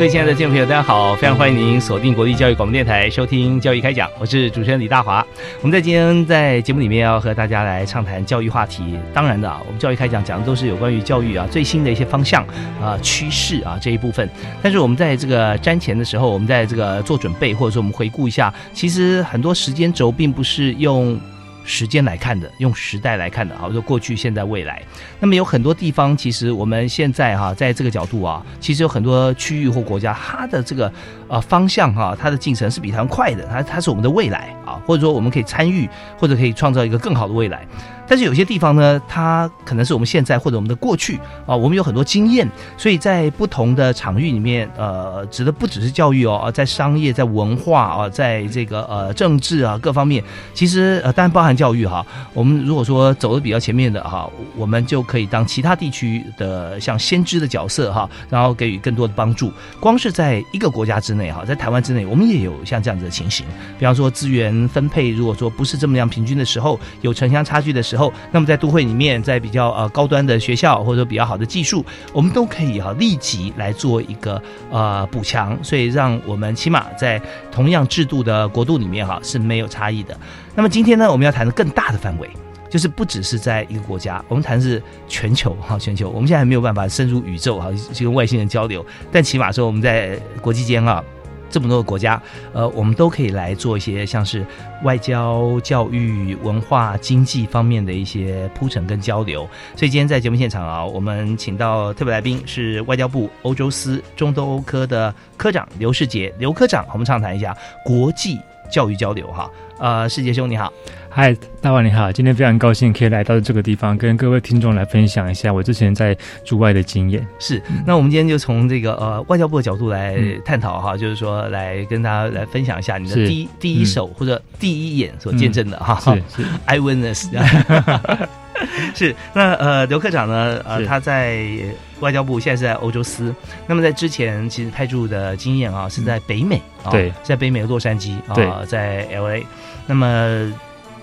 各位亲爱的听众朋友，大家好！非常欢迎您锁定国立教育广播电台收听《教育开讲》，我是主持人李大华。我们在今天在节目里面要和大家来畅谈教育话题。当然的啊，我们教育开讲讲的都是有关于教育啊最新的一些方向啊趋势啊这一部分。但是我们在这个瞻前的时候，我们在这个做准备，或者说我们回顾一下，其实很多时间轴并不是用。时间来看的，用时代来看的，好，就过去、现在、未来。那么有很多地方，其实我们现在哈，在这个角度啊，其实有很多区域或国家，它的这个呃方向哈，它的进程是比他们快的，它它是我们的未来啊，或者说我们可以参与，或者可以创造一个更好的未来。但是有些地方呢，它可能是我们现在或者我们的过去啊，我们有很多经验，所以在不同的场域里面，呃，指的不只是教育哦，在商业、在文化啊，在这个呃政治啊各方面，其实呃当然包含教育哈。我们如果说走的比较前面的哈，我们就可以当其他地区的像先知的角色哈，然后给予更多的帮助。光是在一个国家之内哈，在台湾之内，我们也有像这样子的情形，比方说资源分配，如果说不是这么样平均的时候，有城乡差距的时候。那么在都会里面，在比较呃高端的学校或者比较好的技术，我们都可以哈立即来做一个呃补强，所以让我们起码在同样制度的国度里面哈是没有差异的。那么今天呢，我们要谈的更大的范围，就是不只是在一个国家，我们谈的是全球哈全球。我们现在还没有办法深入宇宙哈去跟外星人交流，但起码说我们在国际间啊。这么多个国家，呃，我们都可以来做一些像是外交、教育、文化、经济方面的一些铺陈跟交流。所以今天在节目现场啊，我们请到特别来宾是外交部欧洲司中东欧科的科长刘世杰，刘科长，我们畅谈一下国际教育交流哈。呃，世杰兄你好。嗨，大王你好！今天非常高兴可以来到这个地方，跟各位听众来分享一下我之前在驻外的经验。是，那我们今天就从这个呃外交部的角度来探讨哈，就是说来跟大家来分享一下你的第一第一手或者第一眼所见证的哈。是是，I witness。是，那呃刘科长呢？呃他在外交部现在是在欧洲司，那么在之前其实派驻的经验啊是在北美啊，对，在北美的洛杉矶啊，在 L A，那么。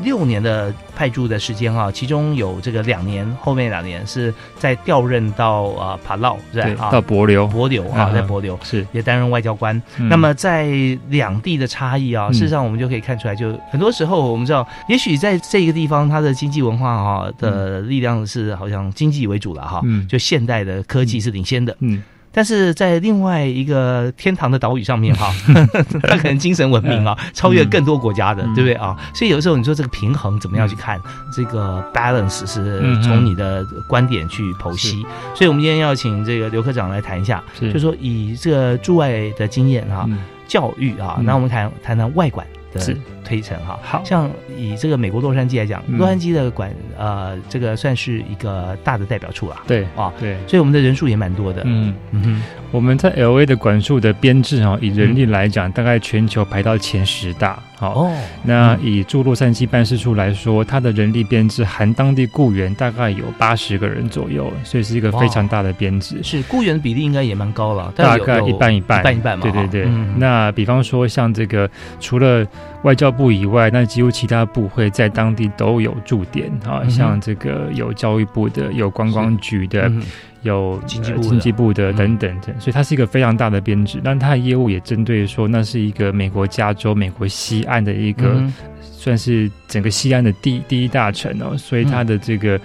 六年的派驻的时间啊，其中有这个两年，后面两年是在调任到啊帕劳，对啊，到博流，博流啊，在博流是。也担任外交官。那么在两地的差异啊，事实上我们就可以看出来，就很多时候我们知道，也许在这个地方，它的经济文化哈的力量是好像经济为主了哈，就现代的科技是领先的，嗯。但是在另外一个天堂的岛屿上面哈，它可能精神文明啊，超越更多国家的，对不对啊？所以有时候你说这个平衡怎么样去看？这个 balance 是从你的观点去剖析。所以我们今天要请这个刘科长来谈一下，就说以这个驻外的经验啊，教育啊，那我们谈谈谈外管。的推陈哈，好。像以这个美国洛杉矶来讲，洛杉矶的管呃，这个算是一个大的代表处了，对啊，对，所以我们的人数也蛮多的，嗯。嗯哼，我们在 L A 的管数的编制哈，以人力来讲，大概全球排到前十大。好哦，那以驻洛杉矶办事处来说，它的人力编制含当地雇员大概有八十个人左右，所以是一个非常大的编制。是雇员的比例应该也蛮高了，大概一半一半，一半一半嘛。对对对。那比方说像这个，除了外交部以外，那几乎其他部会在当地都有驻点啊，像这个有教育部的，有观光局的。有经济部、经济部的等等等，所以它是一个非常大的编制。但它的业务也针对说，那是一个美国加州、美国西岸的一个，算是整个西岸的第第一大城哦。所以它的这个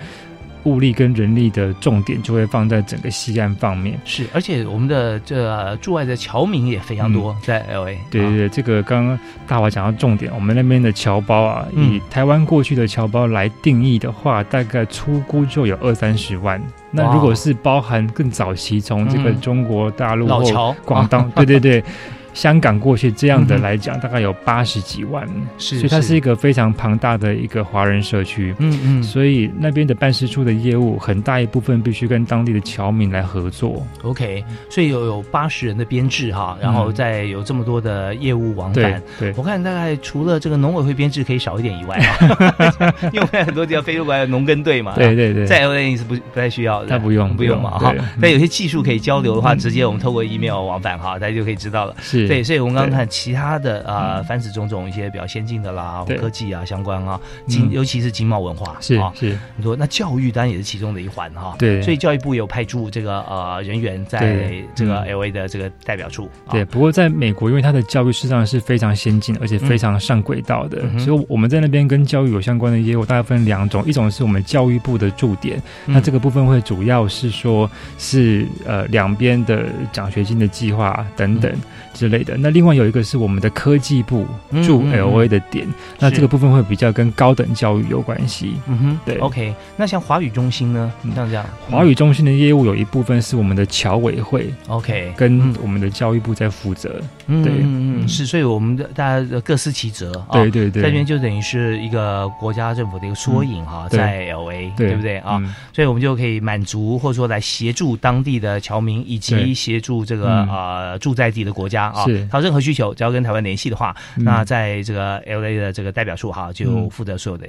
物力跟人力的重点就会放在整个西岸方面。是，而且我们的这驻外的侨民也非常多，在 L A。对对对，这个刚刚大华讲到重点，我们那边的侨胞啊，以台湾过去的侨胞来定义的话，大概初估就有二三十万。那如果是包含更早期从这个中国大陆或广东，对对对。香港过去这样的来讲，大概有八十几万，是，所以它是一个非常庞大的一个华人社区。嗯嗯，所以那边的办事处的业务很大一部分必须跟当地的侨民来合作。OK，所以有有八十人的编制哈，然后再有这么多的业务往返。对，我看大概除了这个农委会编制可以少一点以外啊，因为很多地方飞出来的农耕队嘛。对对对，在 LA 是不不太需要的，他不用不用嘛哈。但有些技术可以交流的话，直接我们透过 email 往返哈，大家就可以知道了。是。对，所以我们刚刚看其他的啊，凡此种种一些比较先进的啦，科技啊相关啊，经尤其是经贸文化是啊。是，你说那教育当然也是其中的一环哈。对，所以教育部有派驻这个呃人员在这个 L A 的这个代表处。对，不过在美国，因为它的教育实际上是非常先进，而且非常上轨道的，所以我们在那边跟教育有相关的业务，大概分两种，一种是我们教育部的驻点，那这个部分会主要是说是呃两边的奖学金的计划等等。之类的，那另外有一个是我们的科技部驻 L A 的点，那这个部分会比较跟高等教育有关系。嗯哼，对。OK，那像华语中心呢？像这样，华语中心的业务有一部分是我们的侨委会，OK，跟我们的教育部在负责。对，嗯嗯，是，所以我们的大家各司其责。对对对，这边就等于是一个国家政府的一个缩影哈，在 L A，对。不对？啊？所以我们就可以满足或者说来协助当地的侨民，以及协助这个呃住在地的国家。啊，他有任何需求，只要跟台湾联系的话，那在这个 L A 的这个代表处哈，就负责所有的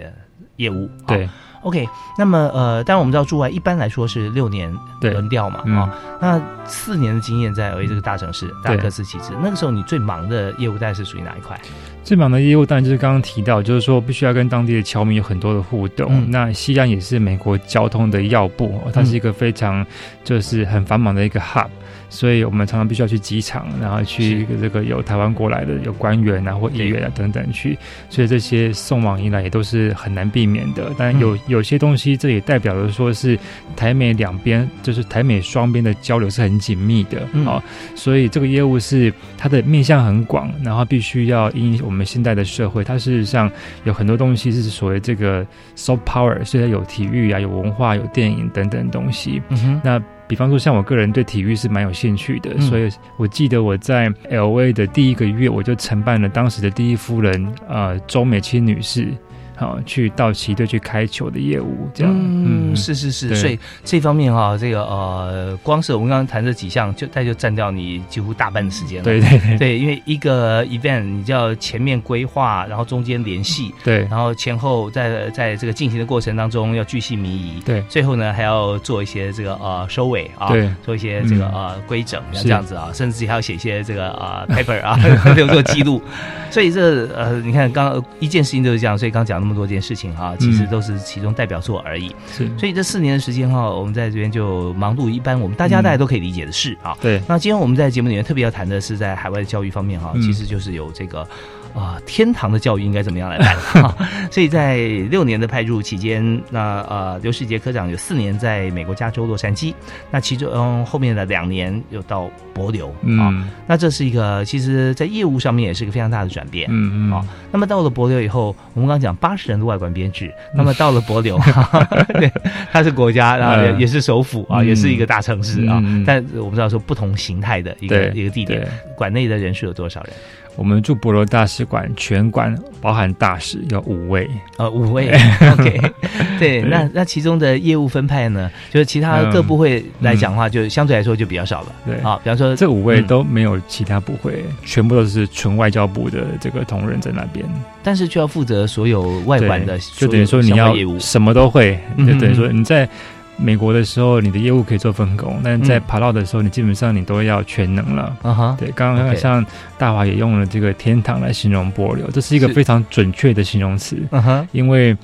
业务。对，OK。那么呃，当然我们知道驻外一般来说是六年轮调嘛，啊，那四年的经验在 L A 这个大城市，大家各司其职。那个时候你最忙的业务大概是属于哪一块？最忙的业务当然就是刚刚提到，就是说必须要跟当地的侨民有很多的互动。那西安也是美国交通的要部，它是一个非常就是很繁忙的一个 hub。所以我们常常必须要去机场，然后去这个有台湾过来的有官员啊或议员啊等等去，所以这些送往迎来也都是很难避免的。但有有些东西，这也代表了说是台美两边，就是台美双边的交流是很紧密的啊。所以这个业务是它的面向很广，然后必须要因我们现在的社会，它事实上有很多东西是所谓这个 soft power，所以有体育啊、有文化、有电影等等东西。那比方说，像我个人对体育是蛮有兴趣的，所以我记得我在 L A 的第一个月，我就承办了当时的第一夫人，呃，周美青女士。好，去到旗队去开球的业务，这样，嗯，是是是，所以这方面哈，这个呃，光是我们刚刚谈这几项，就它就占掉你几乎大半的时间了。对对对，因为一个 event，你就要前面规划，然后中间联系，对，然后前后在在这个进行的过程当中要巨细靡遗，对，最后呢还要做一些这个呃收尾啊，对，做一些这个呃规整，这样子啊，甚至还要写一些这个呃 paper 啊，留作记录。所以这呃，你看刚一件事情就是这样，所以刚讲那么多件事情哈，其实都是其中代表作而已。是，所以这四年的时间哈，我们在这边就忙碌一般，我们大家大家都可以理解的事啊。对。那今天我们在节目里面特别要谈的是在海外的教育方面哈，其实就是有这个。啊，天堂的教育应该怎么样来办？所以在六年的派驻期间，那呃，刘世杰科长有四年在美国加州洛杉矶，那其中嗯后面的两年又到博流啊，那这是一个其实在业务上面也是一个非常大的转变，嗯嗯。啊，那么到了博流以后，我们刚刚讲八十人的外管编制，那么到了博流，对，它是国家，然后也是首府啊，也是一个大城市啊，但我们知道说不同形态的一个一个地点，馆内的人数有多少人？我们驻博罗大使馆全馆包含大使有五位，呃，五位。OK，对，那那其中的业务分派呢，就是其他各部会来讲的话，就相对来说就比较少了。对，啊，比方说这五位都没有其他部会，全部都是纯外交部的这个同仁在那边，但是却要负责所有外管的，就等于说你要什么都会，就等于说你在。美国的时候，你的业务可以做分工，但在爬到的时候，你基本上你都要全能了。啊哈，对，刚刚像大华也用了这个“天堂”来形容柏流，这是一个非常准确的形容词。啊哈，因为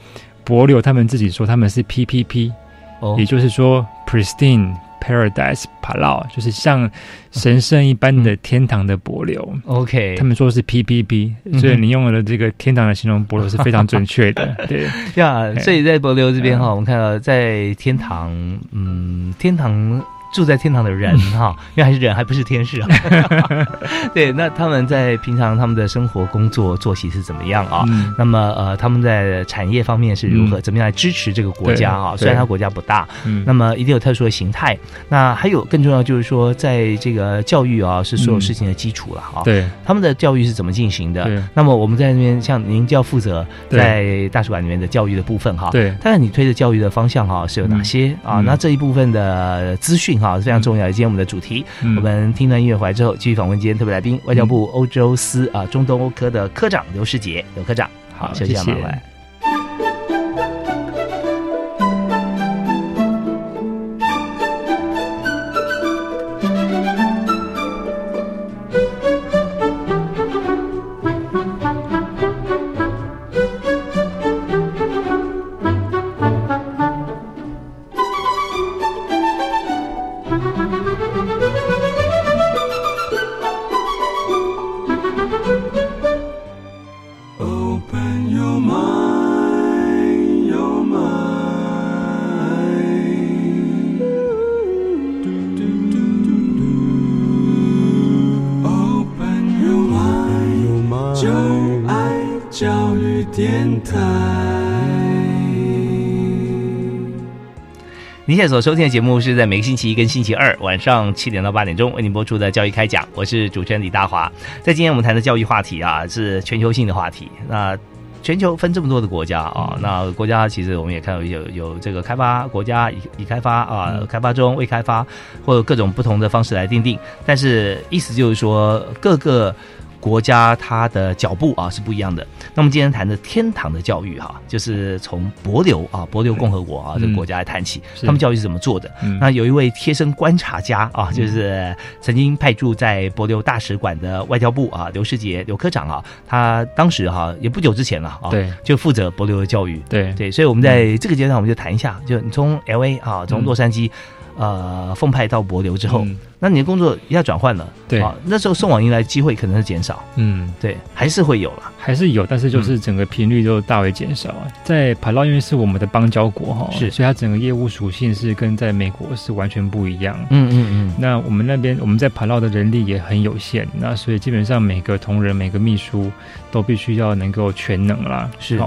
柏流他们自己说他们是 PPP，哦，也就是说 pristine Paradise Palau，就是像神圣一般的天堂的柏流。OK，他们说是 PPP，所以你用了这个天堂的形容柏流是非常准确的。对呀，所以在柏流这边哈，我们看到在天堂，嗯，天堂。住在天堂的人哈，因为还是人，还不是天使啊。对，那他们在平常他们的生活、工作、作息是怎么样啊？那么呃，他们在产业方面是如何？怎么样来支持这个国家啊？虽然他国家不大，那么一定有特殊的形态。那还有更重要就是说，在这个教育啊，是所有事情的基础了啊。对，他们的教育是怎么进行的？那么我们在那边，像您就要负责在大使馆里面的教育的部分哈。对，但是你推的教育的方向哈是有哪些啊？那这一部分的资讯。好，非常重要。今天我们的主题，我们听段音乐回来之后，继续访问今天特别来宾，外交部欧洲司啊中东欧科的科长刘世杰，刘科长。好，谢谢。现在所收听的节目是在每个星期一跟星期二晚上七点到八点钟为您播出的教育开讲，我是主持人李大华。在今天我们谈的教育话题啊，是全球性的话题。那全球分这么多的国家啊，那国家其实我们也看到有有这个开发国家已已开发啊，开发中未开发，或者各种不同的方式来定定。但是意思就是说各个。国家它的脚步啊是不一样的。那么今天谈的天堂的教育哈，就是从博流啊，博流共和国啊这个国家来谈起，他们教育是怎么做的？那有一位贴身观察家啊，就是曾经派驻在博流大使馆的外交部啊刘世杰刘科长啊，他当时哈也不久之前了啊，对，就负责博流的教育，对。对，所以我们在这个阶段我们就谈一下，就你从 L A 啊，从洛杉矶。呃，奉派到博流之后，那你的工作一下转换了，对啊，那时候送往迎来机会可能是减少，嗯，对，还是会有了，还是有，但是就是整个频率就大为减少。在帕劳因为是我们的邦交国哈，是，所以它整个业务属性是跟在美国是完全不一样。嗯嗯嗯。那我们那边我们在帕劳的人力也很有限，那所以基本上每个同仁、每个秘书都必须要能够全能啦，是。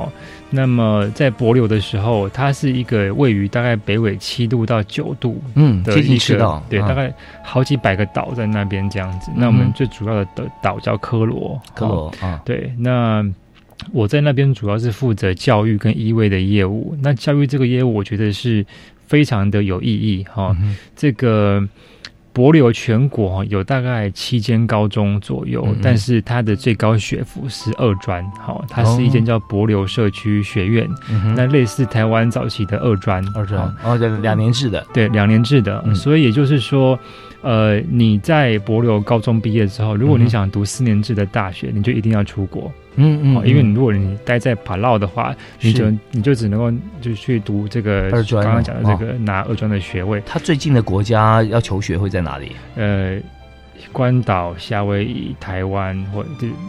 那么在帛琉的时候，它是一个位于大概北纬七度到九度，嗯，的一个对，大概好几百个岛在那边这样子。那我们最主要的的岛叫科罗，科罗啊，对。那我在那边主要是负责教育跟医卫的业务。那教育这个业务，我觉得是非常的有意义哈。这个。博流全国有大概七间高中左右，但是它的最高学府是二专，好，它是一间叫博流社区学院，那类似台湾早期的二专，二专哦，对，两年制的，对，两年制的，所以也就是说。呃，你在博流高中毕业之后，如果你想读四年制的大学，你就一定要出国。嗯嗯，因为你如果你待在帕劳的话，你就你就只能够就去读这个二专，刚刚讲的这个拿二专的学位。他最近的国家要求学会在哪里？呃。关岛、夏威夷、台湾或者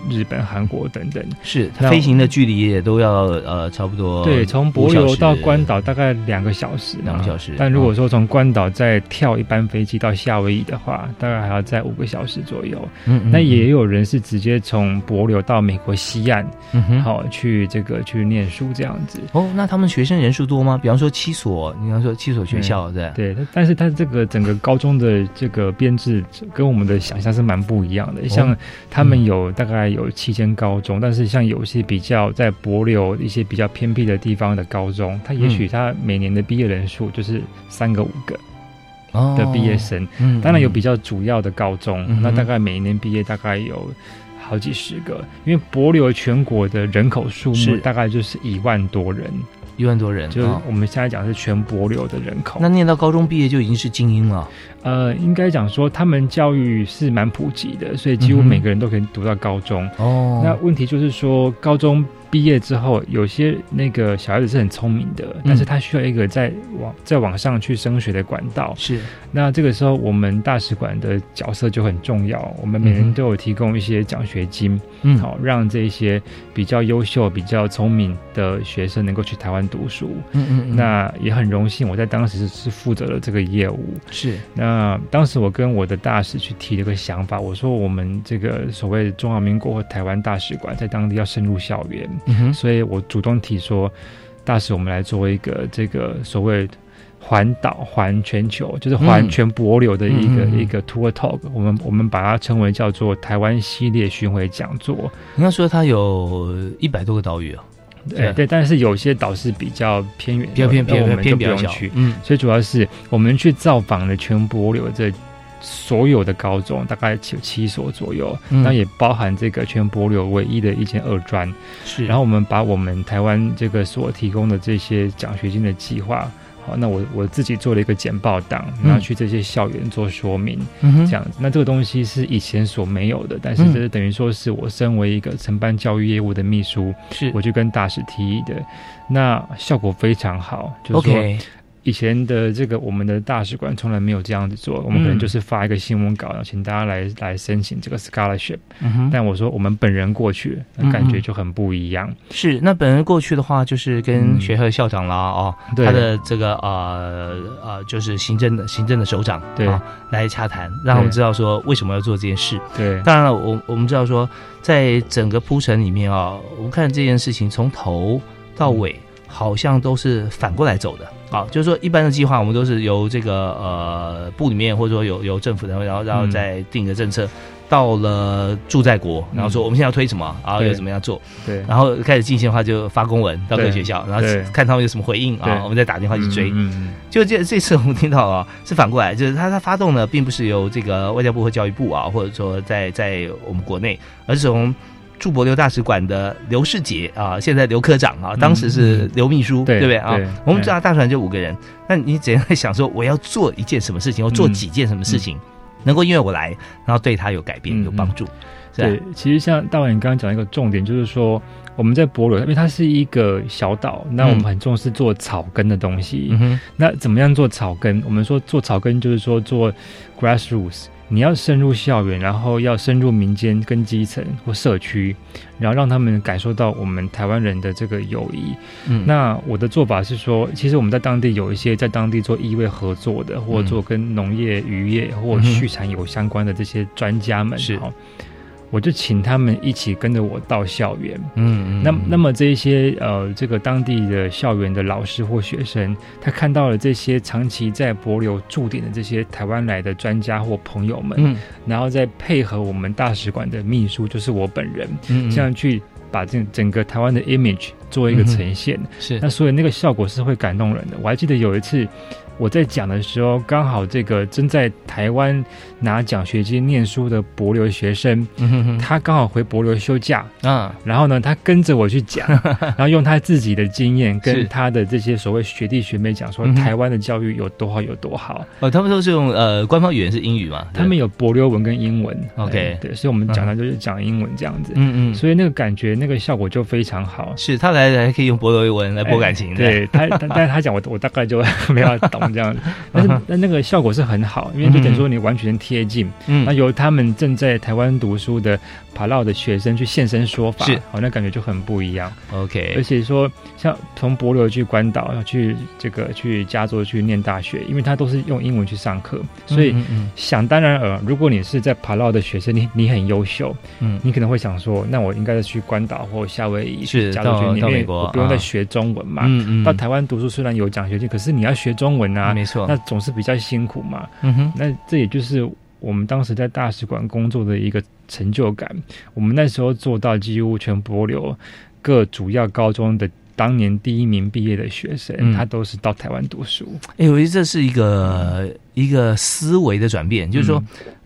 日本、韩国等等，是它飞行的距离也都要呃差不多。对，从博流到关岛大概两个小时，两个小时。但如果说从关岛再跳一班飞机到夏威夷的话，大概还要在五个小时左右。嗯，那也有人是直接从博流到美国西岸，好去这个去念书这样子。哦，那他们学生人数多吗？比方说七所，你刚说七所学校，对对。但是它这个整个高中的这个编制跟我们的。想象是蛮不一样的，像他们有大概有七间高中，但是像有些比较在博流一些比较偏僻的地方的高中，他也许他每年的毕业人数就是三个五个的毕业生，嗯当然有比较主要的高中，那大概每一年毕业大概有好几十个，因为博流全国的人口数目大概就是一万多人。一万多人，就是我们现在讲是全博流的人口。那念到高中毕业就已经是精英了。呃，应该讲说他们教育是蛮普及的，所以几乎每个人都可以读到高中。哦，那问题就是说高中毕业之后，有些那个小孩子是很聪明的，但是他需要一个在往在往上去升学的管道。是，那这个时候我们大使馆的角色就很重要，我们每人都有提供一些奖学金，嗯，好，让这些比较优秀、比较聪明的学生能够去台湾读书。嗯嗯，那也很荣幸，我在当时是负责了这个业务。是，那当时我跟我的大使去提了个想法，我说我们这个所谓中华民国或台湾大使馆在当地要深入校园。所以我主动提说，大使，我们来做一个这个所谓环岛环全球，就是环全博流的一个一个 tour talk。我们我们把它称为叫做台湾系列巡回讲座。应该说它有一百多个岛屿啊，对对，但是有些岛是比较偏远，比较偏偏偏比较去。嗯，所以主要是我们去造访了全博流这。所有的高中大概有七所左右，那也包含这个全博流唯一的一间二专。是，然后我们把我们台湾这个所提供的这些奖学金的计划，好，那我我自己做了一个简报档，然后去这些校园做说明，这样。子。那这个东西是以前所没有的，但是这是等于说是我身为一个承办教育业务的秘书，是。我就跟大使提议的，那效果非常好，就是说。以前的这个我们的大使馆从来没有这样子做，我们可能就是发一个新闻稿，然后请大家来来申请这个 scholarship。但我说我们本人过去，那感觉就很不一样。是，那本人过去的话，就是跟学校校长啦，哦，他的这个呃呃，就是行政的行政的首长对。来洽谈，让我们知道说为什么要做这件事。对，当然了，我我们知道说，在整个铺陈里面啊，我们看这件事情从头到尾好像都是反过来走的。好，就是说，一般的计划我们都是由这个呃部里面，或者说由由政府单位，然后然后再定一个政策，到了住在国，然后说我们现在要推什么，然后又怎么样做，对，然后开始进行的话就发公文到各学校，然后看他们有什么回应啊，我们再打电话去追。嗯就这这次我们听到啊，是反过来，就是他他发动的并不是由这个外交部和教育部啊，或者说在在我们国内，而是从。驻博流大使馆的刘世杰啊，现在刘科长啊，当时是刘秘书，对不对啊？我们知道大使馆就五个人，那你怎样想说我要做一件什么事情，我做几件什么事情，能够因为我来，然后对他有改变、有帮助？对，其实像大伟你刚刚讲一个重点，就是说我们在博流，因为它是一个小岛，那我们很重视做草根的东西。那怎么样做草根？我们说做草根就是说做 grassroots。你要深入校园，然后要深入民间跟基层或社区，然后让他们感受到我们台湾人的这个友谊。嗯，那我的做法是说，其实我们在当地有一些在当地做医卫合作的，或做跟农业、渔业或畜产有相关的这些专家们，是我就请他们一起跟着我到校园，嗯嗯，那那么这些呃，这个当地的校园的老师或学生，他看到了这些长期在博流驻点的这些台湾来的专家或朋友们，嗯，然后再配合我们大使馆的秘书，就是我本人，嗯，这样去把这整个台湾的 image 做一个呈现，是，那所以那个效果是会感动人的。我还记得有一次。我在讲的时候，刚好这个正在台湾拿奖学金念书的博流学生，他刚好回博流休假啊。然后呢，他跟着我去讲，然后用他自己的经验跟他的这些所谓学弟学妹讲说，台湾的教育有多好有多好。哦，他们都是用呃官方语言是英语嘛？他们有博流文跟英文。OK，对，所以我们讲的就是讲英文这样子。嗯嗯，所以那个感觉那个效果就非常好。是他来还可以用博流文来博感情。对他，但是他讲我我大概就 没有懂。这样，但是 但那个效果是很好，因为就等于说你完全贴近，嗯，那由他们正在台湾读书的帕劳的学生去现身说法，是，好，那感觉就很不一样。OK，而且说像从博流去关岛要去这个去加州去念大学，因为他都是用英文去上课，所以想当然尔，如果你是在帕劳的学生，你你很优秀，嗯，你可能会想说，那我应该去关岛或夏威夷是加州去念，我不用再学中文嘛，嗯嗯，到台湾读书虽然有奖学金，可是你要学中文。啊，没错，那总是比较辛苦嘛。嗯哼，那这也就是我们当时在大使馆工作的一个成就感。我们那时候做到几乎全博流各主要高中的当年第一名毕业的学生，他都是到台湾读书。哎，我觉得这是一个一个思维的转变，就是说。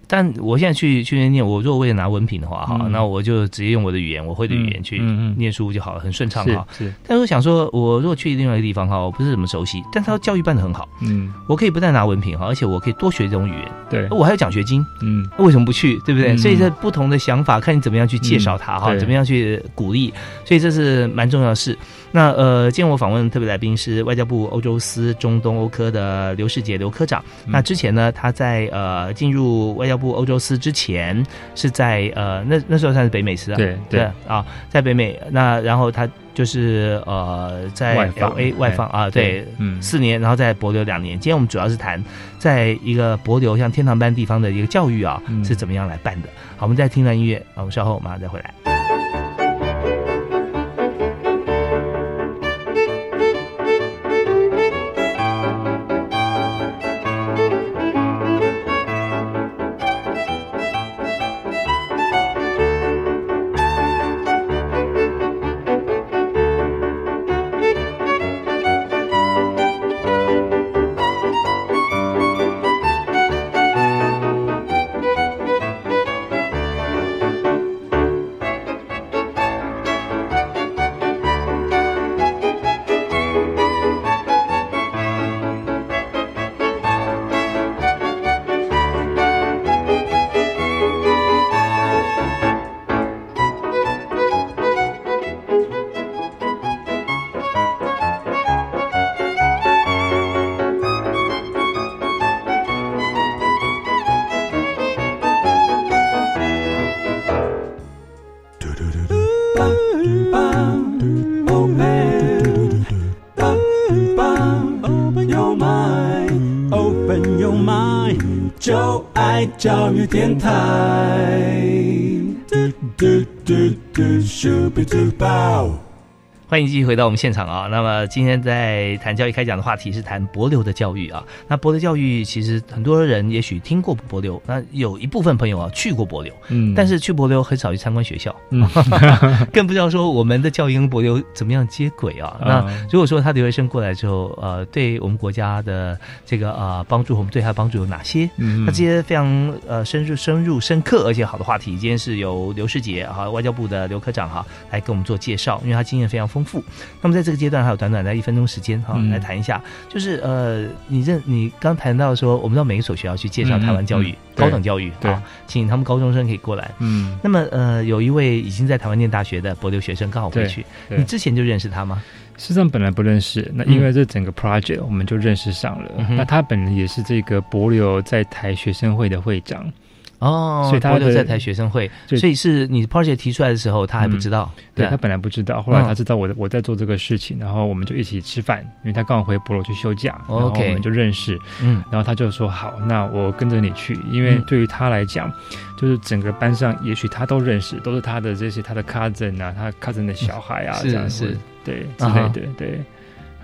但我现在去去念，我如果为了拿文凭的话，哈，那我就直接用我的语言，我会的语言去念书就好了，很顺畅哈。是。但是我想说，我如果去另外一个地方哈，我不是怎么熟悉，但他教育办的很好，嗯，我可以不但拿文凭哈，而且我可以多学这种语言，对，我还有奖学金，嗯，为什么不去？对不对？所以这不同的想法，看你怎么样去介绍他哈，怎么样去鼓励，所以这是蛮重要的事。那呃，今天我访问特别来宾是外交部欧洲司中东欧科的刘世杰刘科长。那之前呢，他在呃进入外交部欧洲司之前，是在呃那那时候算是北美司啊，对对啊，在北美。那然后他就是呃在 L A 外放啊，对，嗯，四年，然后在博留两年。今天我们主要是谈在一个博留像天堂般地方的一个教育啊，是怎么样来办的。好，我们再听段音乐，我们稍后马上再回来。欢迎继续回到我们现场啊！那么今天在谈教育开讲的话题是谈博流的教育啊。那博流教育其实很多人也许听过博流，那有一部分朋友啊去过博流，嗯，但是去博流很少去参观学校，嗯，更不知道说我们的教育跟博流怎么样接轨啊。那如果说他留学生过来之后，呃，对我们国家的这个呃帮助，我们对他的帮助有哪些？嗯，那这些非常呃深入、深入、深刻而且好的话题，今天是由刘世杰哈外交部的刘科长哈来给我们做介绍，因为他经验非常丰。丰富。那么在这个阶段还有短短的一分钟时间哈，来谈一下，就是呃，你认你刚谈到说，我们到每一所学校去介绍台湾教育、高等教育，对，请他们高中生可以过来。嗯，那么呃，有一位已经在台湾念大学的博留学生刚好回去，你之前就认识他吗？事实上本来不认识，那因为这整个 project 我们就认识上了。那他本人也是这个博留在台学生会的会长。哦，所以他留在台学生会，所以是你 project 提出来的时候，他还不知道。对他本来不知道，后来他知道我我在做这个事情，然后我们就一起吃饭，因为他刚好回博罗去休假，然后我们就认识。嗯，然后他就说好，那我跟着你去，因为对于他来讲，就是整个班上，也许他都认识，都是他的这些他的 cousin 啊，他 cousin 的小孩啊，这样子，对之类的，对。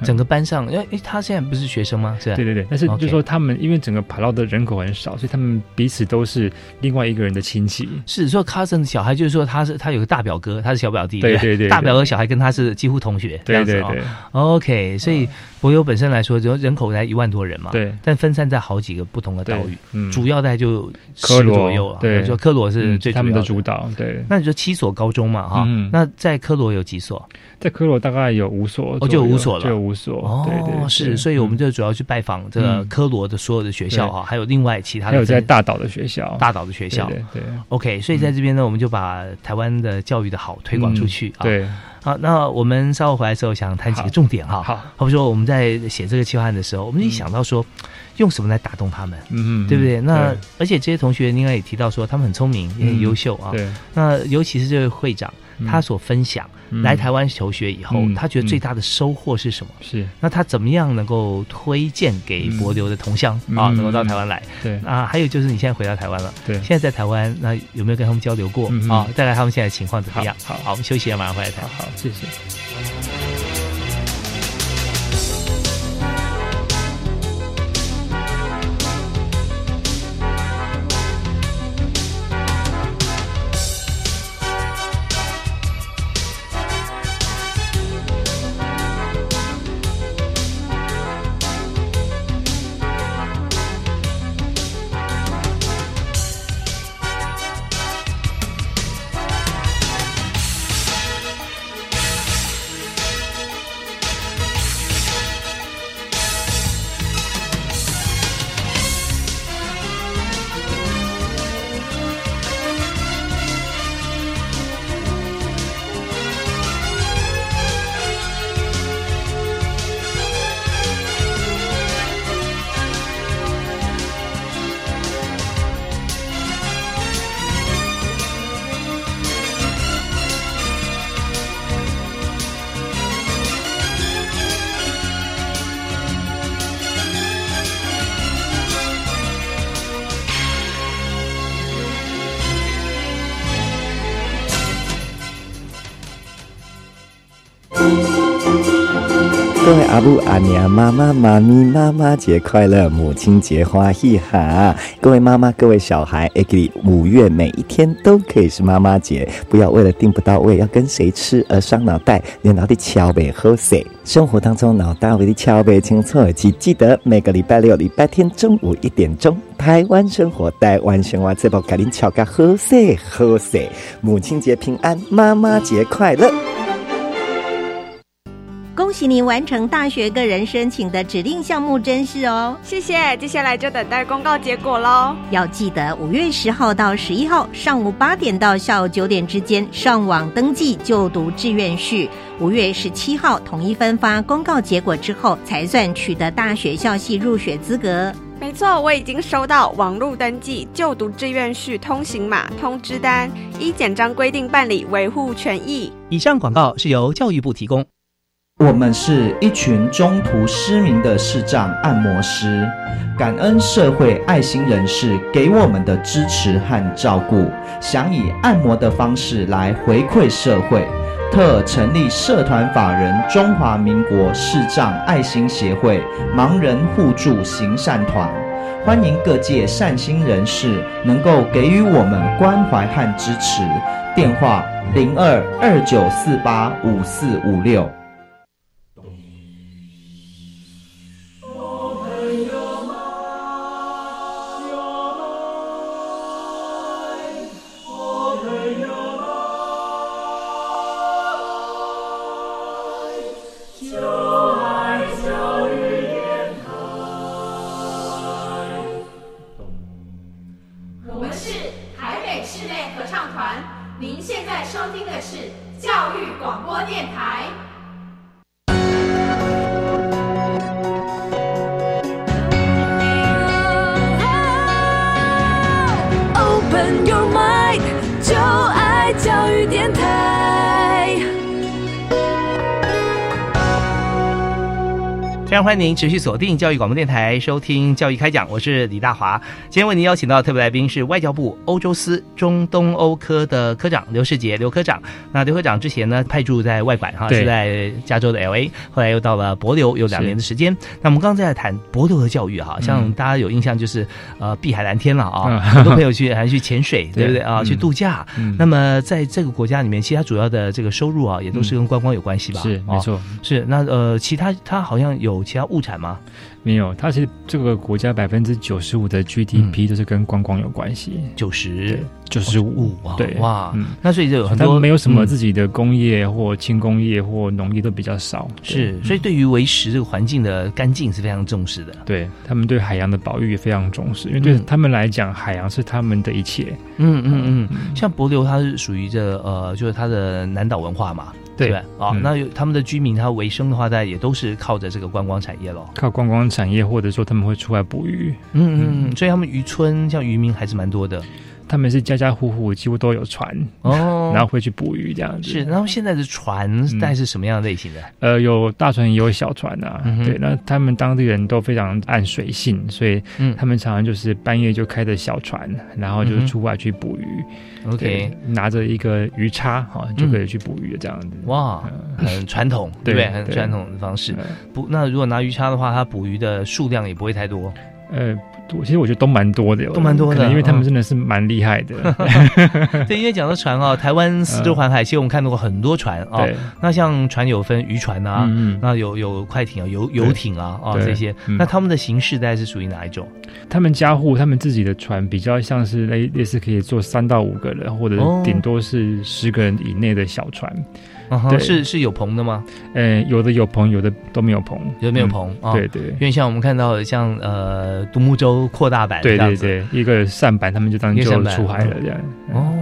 整个班上，因为他现在不是学生吗？是对对对，但是就说他们因为整个跑到的人口很少，所以他们彼此都是另外一个人的亲戚。是说 cousin 的小孩，就是说他是他有个大表哥，他是小表弟，对对对，大表哥小孩跟他是几乎同学，对对对。OK，所以博友本身来说，就人口才一万多人嘛，对，但分散在好几个不同的岛屿，主要在就科罗左右了，对，说科罗是最他们的主导，对。那你说七所高中嘛，哈，那在科罗有几所？在科罗大概有五所，哦，就五所了，就五所，哦，对对是，所以我们就主要去拜访这个科罗的所有的学校哈，还有另外其他的，还有在大岛的学校，大岛的学校，对对，OK，所以在这边呢，我们就把台湾的教育的好推广出去啊，对，好，那我们稍后回来的时候想谈几个重点哈，好，好比说我们在写这个计划案的时候，我们一想到说用什么来打动他们，嗯嗯，对不对？那而且这些同学应该也提到说他们很聪明也很优秀啊，对，那尤其是这位会长。他所分享来台湾求学以后，他觉得最大的收获是什么？是那他怎么样能够推荐给博流的同乡啊，能够到台湾来？对啊，还有就是你现在回到台湾了，对，现在在台湾，那有没有跟他们交流过啊？再来他们现在情况怎么样？好，好，我们休息一下，马上回来谈。好，谢谢。阿布阿娘妈妈妈咪妈妈节快乐，母亲节欢喜哈！各位妈妈各位小孩，哎，给五月每一天都可以是妈妈节，不要为了订不到位要跟谁吃而伤脑袋，连脑袋敲呗喝水。生活当中脑袋为的敲背清楚，请记得每个礼拜六、礼拜天中午一点钟，台湾生活台湾生活这部给您敲个喝水喝水，母亲节平安，妈妈节快乐。恭喜您完成大学个人申请的指定项目甄试哦！谢谢，接下来就等待公告结果喽。要记得五月十号到十一号上午八点到下午九点之间上网登记就读志愿序。五月十七号统一分发公告结果之后，才算取得大学校系入学资格。没错，我已经收到网络登记就读志愿序通行码通知单，依简章规定办理，维护权益。以上广告是由教育部提供。我们是一群中途失明的视障按摩师，感恩社会爱心人士给我们的支持和照顾，想以按摩的方式来回馈社会，特成立社团法人中华民国视障爱心协会盲人互助行善团，欢迎各界善心人士能够给予我们关怀和支持。电话零二二九四八五四五六。欢迎您持续锁定教育广播电台，收听教育开讲，我是李大华。今天为您邀请到特别来宾是外交部欧洲司中东欧科的科长刘世杰刘科长。那刘科长之前呢派驻在外馆哈，是在加州的 L A，后来又到了博流有两年的时间。那我们刚刚在谈博流的教育哈，像大家有印象就是呃碧海蓝天了啊，很多朋友去还去潜水，对不对啊？去度假。那么在这个国家里面，其他主要的这个收入啊，也都是跟观光有关系吧？是没错，是那呃其他他好像有。其他物产吗？没有，它是这个国家百分之九十五的 GDP 都是跟观光有关系。九十，九十五啊，对哇，那所以就有很多没有什么自己的工业或轻工业或农业都比较少。是，所以对于维持这个环境的干净是非常重视的。对他们对海洋的保育也非常重视，因为对他们来讲，海洋是他们的一切。嗯嗯嗯，像博流，它是属于这呃，就是它的南岛文化嘛。对啊，那他们的居民，他维生的话，大家也都是靠着这个观光产业咯。靠观光产业，或者说他们会出来捕鱼。嗯嗯嗯，所以他们渔村像渔民还是蛮多的。他们是家家户户几乎都有船哦，然后会去捕鱼这样子。是，然后现在的船大概是什么样的类型的？呃，有大船也有小船啊。对，那他们当地人都非常按水性，所以他们常常就是半夜就开着小船，然后就出外去捕鱼。OK，拿着一个鱼叉哈，就可以去捕鱼这样子。哇，很传统，对不对？很传统的方式。不，那如果拿鱼叉的话，它捕鱼的数量也不会太多。呃。其实我觉得都蛮多的，都蛮多的，因为他们真的是蛮厉害的。对，因为讲到船啊，台湾四周环海，其实我们看到过很多船啊。那像船有分渔船啊，那有有快艇啊，游游艇啊啊这些。那他们的形式大概是属于哪一种？他们家户他们自己的船比较像是类类似可以坐三到五个人，或者顶多是十个人以内的小船。对，是是有棚的吗？呃，有的有棚，有的都没有棚，有的没有棚。对对，因为像我们看到像呃独木舟扩大版，对对对，一个扇板，他们就当就出海了这样。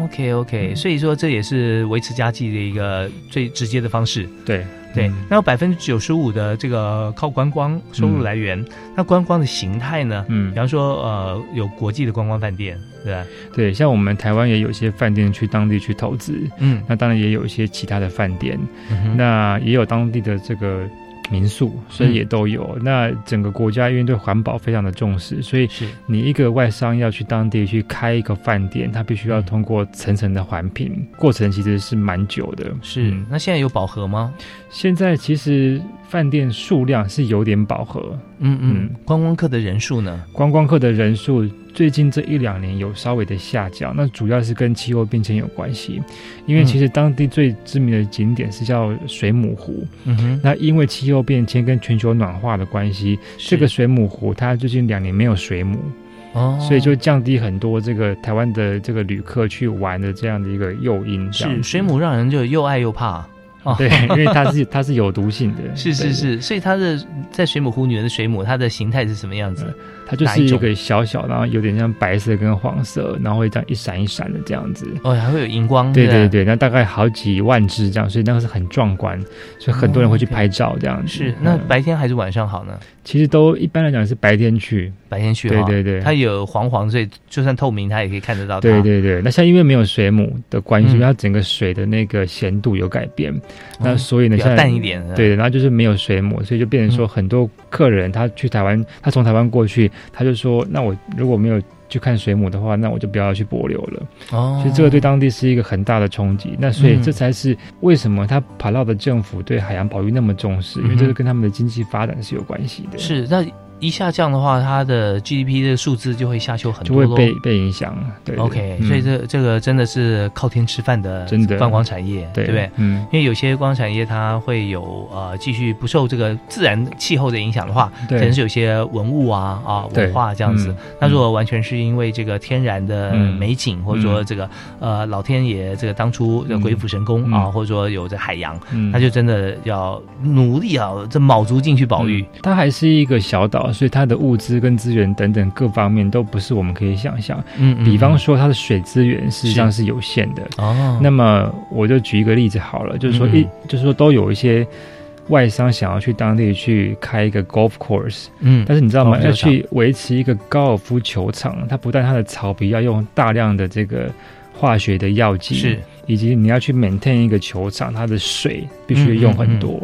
OK OK，所以说这也是维持家计的一个最直接的方式。对。对，那有百分之九十五的这个靠观光收入来源，那观光的形态呢？嗯，比方说呃，有国际的观光饭店，对对，像我们台湾也有一些饭店去当地去投资，嗯，那当然也有一些其他的饭店，那也有当地的这个。民宿，所以也都有。那整个国家因为对环保非常的重视，所以你一个外商要去当地去开一个饭店，他必须要通过层层的环评，过程其实是蛮久的。是，那现在有饱和吗？现在其实饭店数量是有点饱和。嗯嗯，观光客的人数呢？观光客的人数最近这一两年有稍微的下降，那主要是跟气候变迁有关系。因为其实当地最知名的景点是叫水母湖。嗯哼，那因为气候变迁跟全球暖化的关系，这个水母湖它最近两年没有水母。哦，所以就降低很多这个台湾的这个旅客去玩的这样的一个诱因。是水母让人就又爱又怕。哦，对，因为它是 它是有毒性的。是是是，所以它的在水母湖里面的水母，它的形态是什么样子？它就是一个小小，然后有点像白色跟黄色，然后会这样一闪一闪的这样子。哦，还会有荧光。对对对，那大概好几万只这样，所以那个是很壮观，所以很多人会去拍照这样子。是，那白天还是晚上好呢？其实都一般来讲是白天去，白天去。对对对，它有黄黄，所以就算透明，它也可以看得到。对对对，那像因为没有水母的关系，它整个水的那个咸度有改变，那所以呢，像淡一点。对，然后就是没有水母，所以就变成说很多客人他去台湾，他从台湾过去，他就说，那我如果没有去看水母的话，那我就不要去柏流了。哦，所以这个对当地是一个很大的冲击。那所以这才是为什么他帕劳的政府对海洋保育那么重视，因为这是跟他们的经济发展是有关系的。是那。一下降的话，它的 GDP 的数字就会下修很多，就会被被影响。对，OK，所以这这个真的是靠天吃饭的观光产业，对不对？嗯，因为有些观光产业它会有呃继续不受这个自然气候的影响的话，可能是有些文物啊啊文化这样子。那如果完全是因为这个天然的美景，或者说这个呃老天爷这个当初的鬼斧神工啊，或者说有这海洋，那就真的要努力啊，这卯足劲去保育。它还是一个小岛。所以它的物资跟资源等等各方面都不是我们可以想象。嗯，比方说它的水资源实际上是有限的。哦，那么我就举一个例子好了，就是说一就是说都有一些外商想要去当地去开一个 golf course。嗯，但是你知道吗？要去维持一个高尔夫球场，它不但它的草皮要用大量的这个化学的药剂是。以及你要去 maintain 一个球场，它的水必须用很多，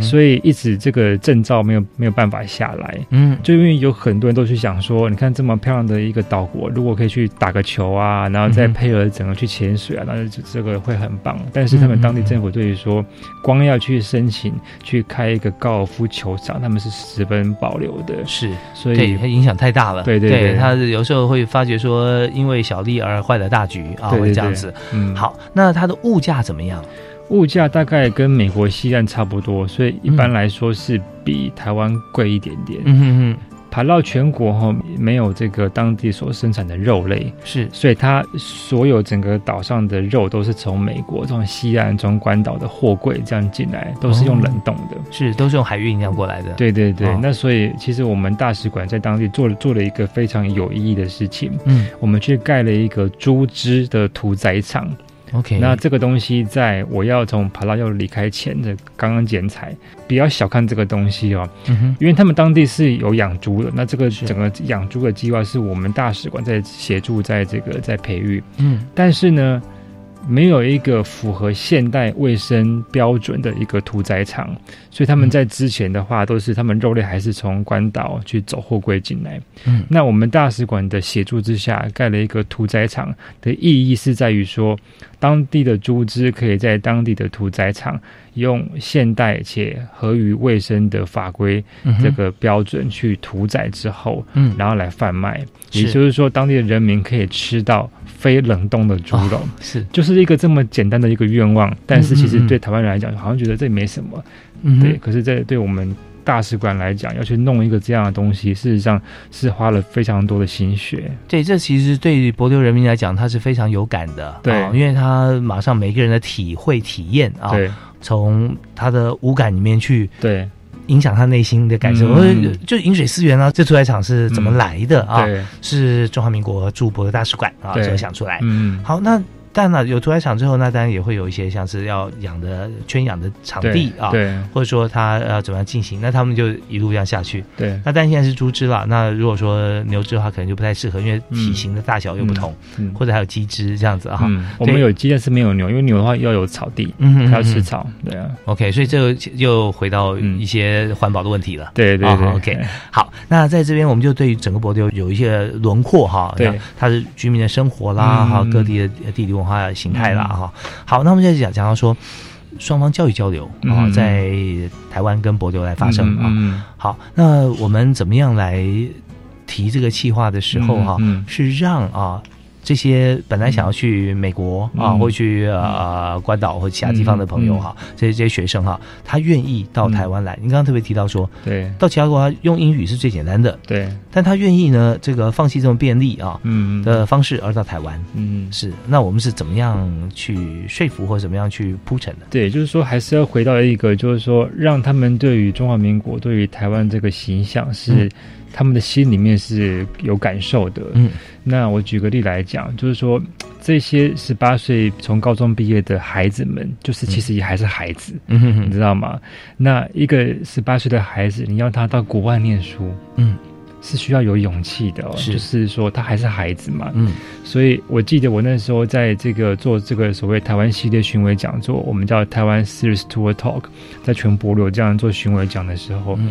所以一直这个证照没有没有办法下来。嗯，就因为有很多人都去想说，你看这么漂亮的一个岛国，如果可以去打个球啊，然后再配合整个去潜水啊，那这这个会很棒。但是他们当地政府对于说，光要去申请去开一个高尔夫球场，他们是十分保留的。是，所以它影响太大了。对对对，他有时候会发觉说，因为小利而坏了大局啊，会这样子。嗯，好。那它的物价怎么样？物价大概跟美国西岸差不多，所以一般来说是比台湾贵一点点。嗯哼哼，爬到全国哈没有这个当地所生产的肉类，是，所以它所有整个岛上的肉都是从美国从西岸从关岛的货柜这样进来，都是用冷冻的，是都是用海运这样过来的。对对对，那所以其实我们大使馆在当地做了做了一个非常有意义的事情，嗯，我们去盖了一个猪只的屠宰场。OK，那这个东西在我要从帕拉要离开前的刚刚剪彩，不要小看这个东西哦，嗯因为他们当地是有养猪的，那这个整个养猪的计划是我们大使馆在协助，在这个在培育，嗯，但是呢。没有一个符合现代卫生标准的一个屠宰场，所以他们在之前的话都是他们肉类还是从关岛去走货柜进来。嗯，那我们大使馆的协助之下盖了一个屠宰场的意义是在于说，当地的猪只可以在当地的屠宰场用现代且合于卫生的法规这个标准去屠宰之后，嗯，然后来贩卖，也就是说当地的人民可以吃到。非冷冻的猪肉。是，就是一个这么简单的一个愿望，但是其实对台湾人来讲，好像觉得这没什么，对。可是，在对我们大使馆来讲，要去弄一个这样的东西，事实上是花了非常多的心血。对，这其实对博流人民来讲，他是非常有感的，对，因为他马上每个人的体会体验啊，从他的五感里面去，对。影响他内心的感受，就饮水思源啊，这屠宰场是怎么来的啊？是中华民国驻博的大使馆啊，所想出来。嗯，好，那。但呢，有屠宰场之后，那当然也会有一些像是要养的圈养的场地啊，对，或者说他要怎么样进行，那他们就一路这样下去。对，那但现在是猪只了，那如果说牛只的话，可能就不太适合，因为体型的大小又不同，或者还有鸡只这样子哈。我们有鸡，但是没有牛，因为牛的话要有草地，嗯，要吃草。对啊，OK，所以这个又回到一些环保的问题了。对对对，OK，好，那在这边我们就对于整个博丢有一些轮廓哈，对，它是居民的生活啦，哈，各地的地理文化形态啦。哈，好，那我们现在讲讲到说，双方教育交流啊，嗯在台湾跟博流来发生啊。嗯好，那我们怎么样来提这个计划的时候哈、是让啊这些本来想要去美国啊，嗯。或去呃关岛或其他地方的朋友哈，这些这些学生哈，他愿意到台湾来。您刚刚特别提到说，对。到其他国家用英语是最简单的，对，但他愿意呢，这个放弃这种便利啊嗯的方式而到台湾。嗯。是，那我们是怎么样去说服或怎么样去铺陈的？对，就是说还是要回到一个，就是说让他们对于中华民国、对于台湾这个形象是、嗯。他们的心里面是有感受的。嗯，那我举个例来讲，就是说 这些十八岁从高中毕业的孩子们，就是其实也还是孩子，嗯你知道吗？那一个十八岁的孩子，你要他到国外念书，嗯，是需要有勇气的、哦，是。就是说他还是孩子嘛，嗯。所以我记得我那时候在这个做这个所谓台湾系列巡回讲座，我们叫台湾 Series Tour Talk，在全博流这样做巡回讲的时候，嗯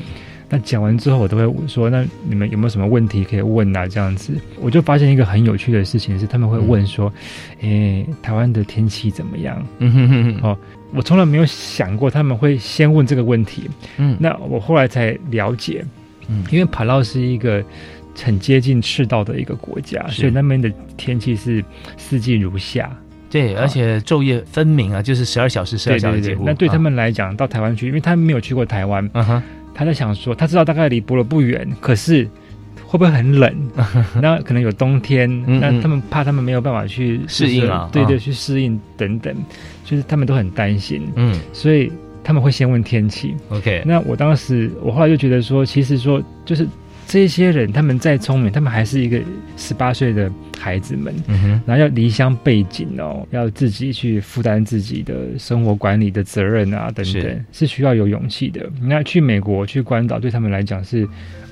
那讲完之后，我都会说，那你们有没有什么问题可以问啊？这样子，我就发现一个很有趣的事情是，他们会问说，诶、台湾的天气怎么样？嗯哼哼哼，哦，我从来没有想过他们会先问这个问题。嗯那我后来才了解，嗯因为帕劳是一个很接近赤道的一个国家，所以那边的天气是四季如夏。对，而且昼夜分明啊，就是十二小时、十二小时节，目。那对他啊，们来讲，到台湾去，因为他们没有去过台湾，嗯哼，他在想说，他知道大概离博罗不远，可是会不会很冷？那可能有冬天，嗯那他们怕他们没有办法去适应啊对对，啊去适应等等，就是他们都很担心，嗯所以他们会先问天气。，OK，那我当时，我后来就觉得说，其实说就是这些人，他们再聪明，他们还是一个十八岁的孩子们，然后要离乡背井哦，要自己去负担自己的生活管理的责任啊，等是等，是需要有勇气的。那去美国、去关岛，对他们来讲是，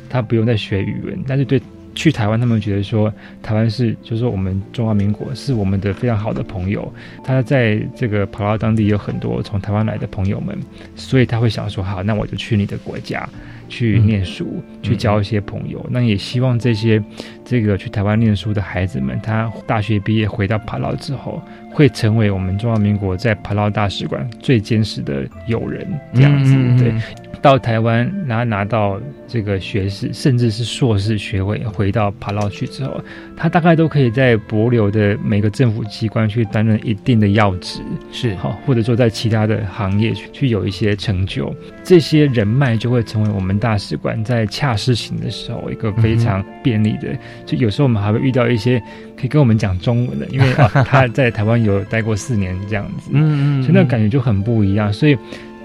他不用再学语文，但是对去台湾，他们觉得说台湾是，就是说我们中华民国是我们的非常好的朋友。他在这个跑到当地有很多从台湾来的朋友们，所以他会想说，好，那我就去你的国家。去念书，去交一些朋友，那也希望这些这个去台湾念书的孩子们，他大学毕业回到帕劳之后，会成为我们中华民国在帕劳大使馆最坚实的友人，这样子。对，到台湾拿拿到这个学士，甚至是硕士学位，回到帕劳去之后，他大概都可以在博流的每个政府机关去担任一定的要职，是好，或者说在其他的行业去去有一些成就，这些人脉就会成为我们大使馆在洽事情的时候一个非常便利的。就有时候我们还会遇到一些可以跟我们讲中文的，因为啊 他在台湾有待过四年这样子，嗯嗯，所以那感觉就很不一样。所以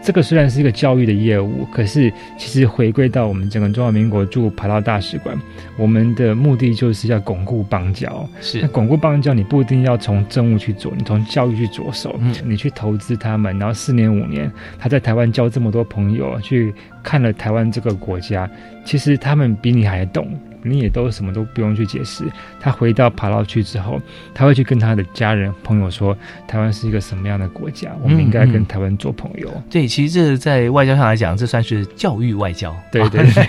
这个虽然是一个教育的业务，可是其实回归到我们整个中华民国驻帕劳大使馆，我们的目的就是要巩固邦交。是那巩固邦交，你不一定要从政务去做，你从教育去着手，嗯你去投资他们，然后四年五年，他在台湾交这么多朋友，去看了台湾这个国家，其实他们比你还懂。你也都什么都不用去解释。他回到帕劳去之后，他会去跟他的家人朋友说，台湾是一个什么样的国家，我们应该跟台湾做朋友。对，其实这在外交上来讲，这算是教育外交。对对对，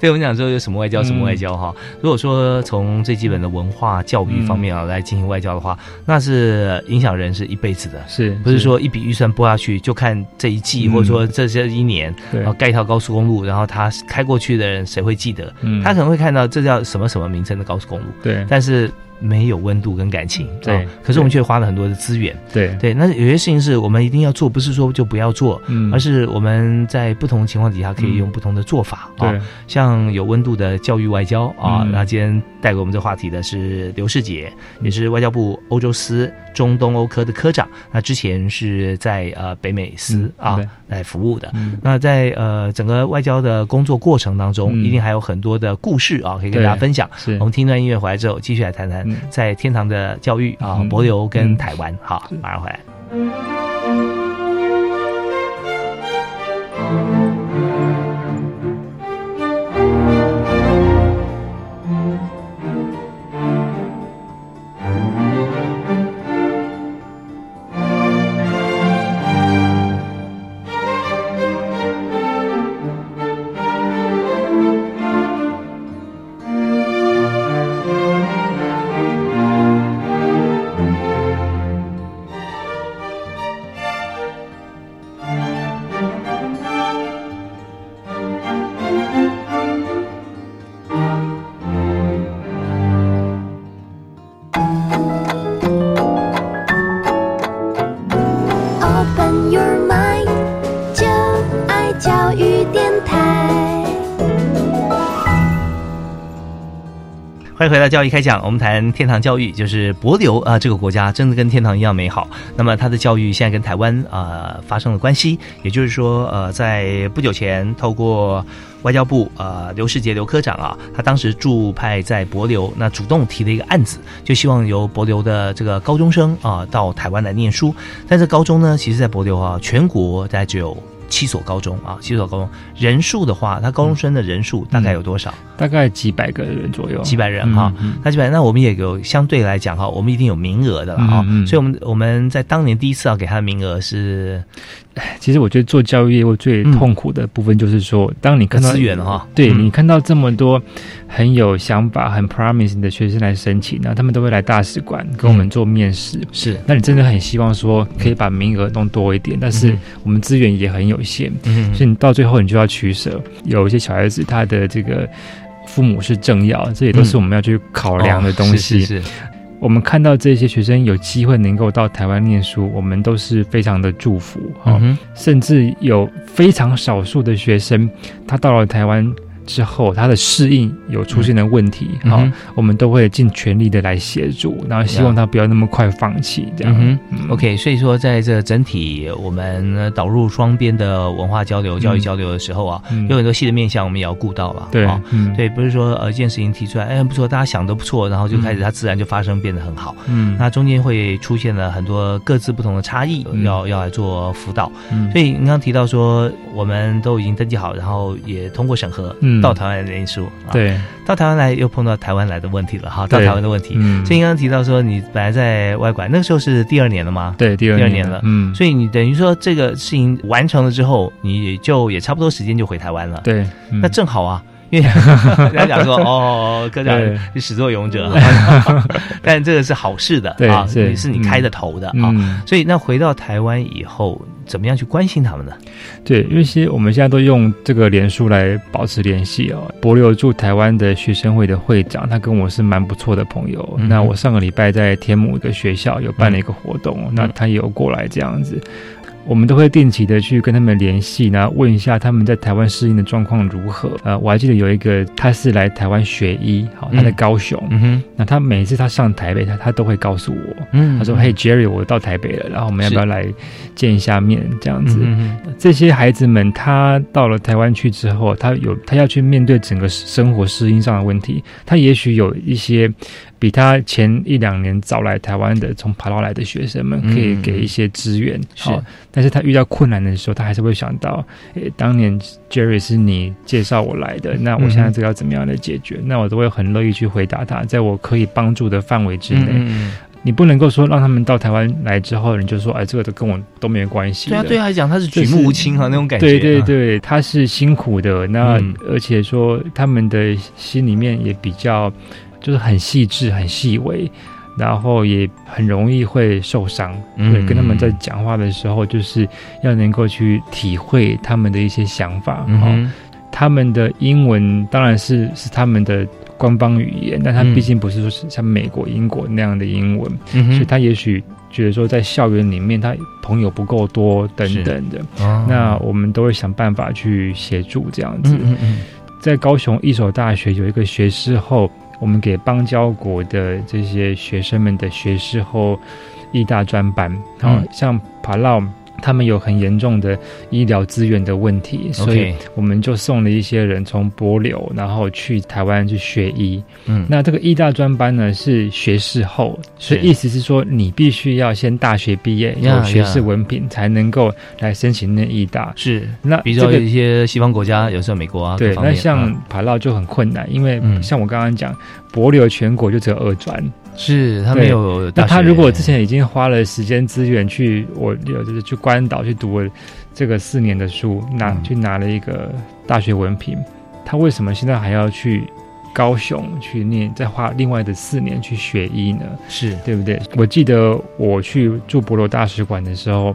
对 我们讲说有什么外交，什么外交哈。如果说从最基本的文化教育方面啊来进行外交的话，那是影响人是一辈子的，是不是说一笔预算拨下去就看这一季，或者说这这一年，然后盖一条高速公路，然后他开过去的人谁会记得？嗯他可能会看到这叫什么什么名称的高速公路，对，但是没有温度跟感情，对哦可是我们却花了很多的资源，对对。那有些事情是我们一定要做，不是说就不要做，嗯而是我们在不同情况底下可以用不同的做法啊、对像有温度的教育外交啊。嗯那今天带给我们这话题的是刘世杰，也是外交部欧洲司中东欧科的科长。那之前是在呃北美司嗯啊来服务的。嗯那在呃整个外交的工作过程当中，嗯一定还有很多的故事啊，可以跟大家分享。是我们听段音乐回来之后，继续来谈谈嗯在天堂的教育啊，嗯博流跟嗯台湾。好，马上回来。回到教育开讲，我们谈天堂教育，就是博流啊，这个国家真的跟天堂一样美好。那么它的教育现在跟台湾啊发生了关系，也就是说，呃，在不久前，透过外交部呃刘世杰刘科长啊，他当时驻派在博流，那主动提了一个案子，就希望由博流的这个高中生啊到台湾来念书。但是高中呢，其实在博流啊，全国大概只有。七所高中啊，七所高中人数的话，他高中生的人数大概有多少？大概几百个人左右，几百人哈。那几百，那我们也有相对来讲哈，我们一定有名额的了哈。所以，我们我们在当年第一次要给他的名额是。其实我觉得做教育业务最痛苦的部分就是说，当你看到资源哈，对你看到这么多很有想法、很 promising 的学生来申请，那他们都会来大使馆跟我们做面试。是，那你真的很希望说可以把名额弄多一点，但是我们资源也很有限，所以你到最后你就要取舍。有一些小孩子他的这个父母是政要，这也都是我们要去考量的东西。是。我们看到这些学生有机会能够到台湾念书，我们都是非常的祝福哈。甚至有非常少数的学生，他到了台湾。之后，他的适应有出现的问题，好，我们都会尽全力的来协助，然后希望他不要那么快放弃，这样。嗯 OK，所以说，在这整体我们导入双边的文化交流、教育交流的时候啊，有很多细的面向，我们也要顾到了。对，对，不是说呃一件事情提出来，哎不错，大家想的不错，然后就开始它自然就发生，变得很好。嗯，那中间会出现了很多各自不同的差异，要要来做辅导。嗯，所以您刚提到说，我们都已经登记好，然后也通过审核。嗯。到台湾来念书，对，到台湾来又碰到台湾来的问题了哈，到台湾的问题。嗯所以刚刚提到说，你本来在外馆，那个时候是第二年了吗？对，第二年了。嗯，所以你等于说这个事情完成了之后，你就也差不多时间就回台湾了。对，那正好啊。因为人家讲说 哦，科长是始作俑者，但这个是好事的啊，是是你开的头的啊，所以那回到台湾以后，怎么样去关心他们呢？对，因为其实我们现在都用这个脸书来保持联系哦。博留住台湾的学生会的会长，他跟我是蛮不错的朋友。那我上个礼拜在天母的学校有办了一个活动，那他也有过来这样子。我们都会定期的去跟他们联系，然后问一下他们在台湾适应的状况如何。呃，我还记得有一个他是来台湾学医，好，他在高雄。嗯哼，那他每次他上台北，他他都会告诉我，嗯，他说：“嘿，Jerry，我到台北了，然后我们要不要来见一下面？这样子。”这些孩子们，他到了台湾去之后，他有他要去面对整个生活适应上的问题，他也许有一些。比他前一两年早来台湾的从爬到来的学生们，可以给一些资源。是，但是他遇到困难的时候，他还是会想到，诶，当年 Jerry 是你介绍我来的，那我现在这个要怎么样的解决？那我都会很乐意去回答他，在我可以帮助的范围之内。你不能够说让他们到台湾来之后，你就说，哎，这个都跟我都没有关系。对啊，对他来讲，他是举目无亲哈那种感觉。对对对，他是辛苦的，那而且说他们的心里面也比较。就是很细致、很细微，然后也很容易会受伤。对，跟他们在讲话的时候，就是要能够去体会他们的一些想法。嗯，他们的英文当然是是他们的官方语言，但他毕竟不是说是像美国、英国那样的英文，嗯所以他也许觉得说在校园里面他朋友不够多等等的。那我们都会想办法去协助这样子。在高雄一所大学有一个学士后。我们给邦交国的这些学生们的学士后一大专班，好像帕劳。他们有很严重的医疗资源的问题，所以我们就送了一些人从博流，然后去台湾去学医。嗯，那这个医大专班呢是学士后，所以意思是说你必须要先大学毕业有学士文凭才能够来申请那医大。是，那比如说一些西方国家，有时候美国啊，对，那像爬绕就很困难，因为像我刚刚讲，博流全国就只有二专。是他没有，那他如果之前已经花了时间资源去，我有就是去关岛去读了这个四年的书，拿去拿了一个大学文凭，他为什么现在还要去高雄去念，再花另外的四年去学医呢？是对不对？我记得我去驻博罗大使馆的时候，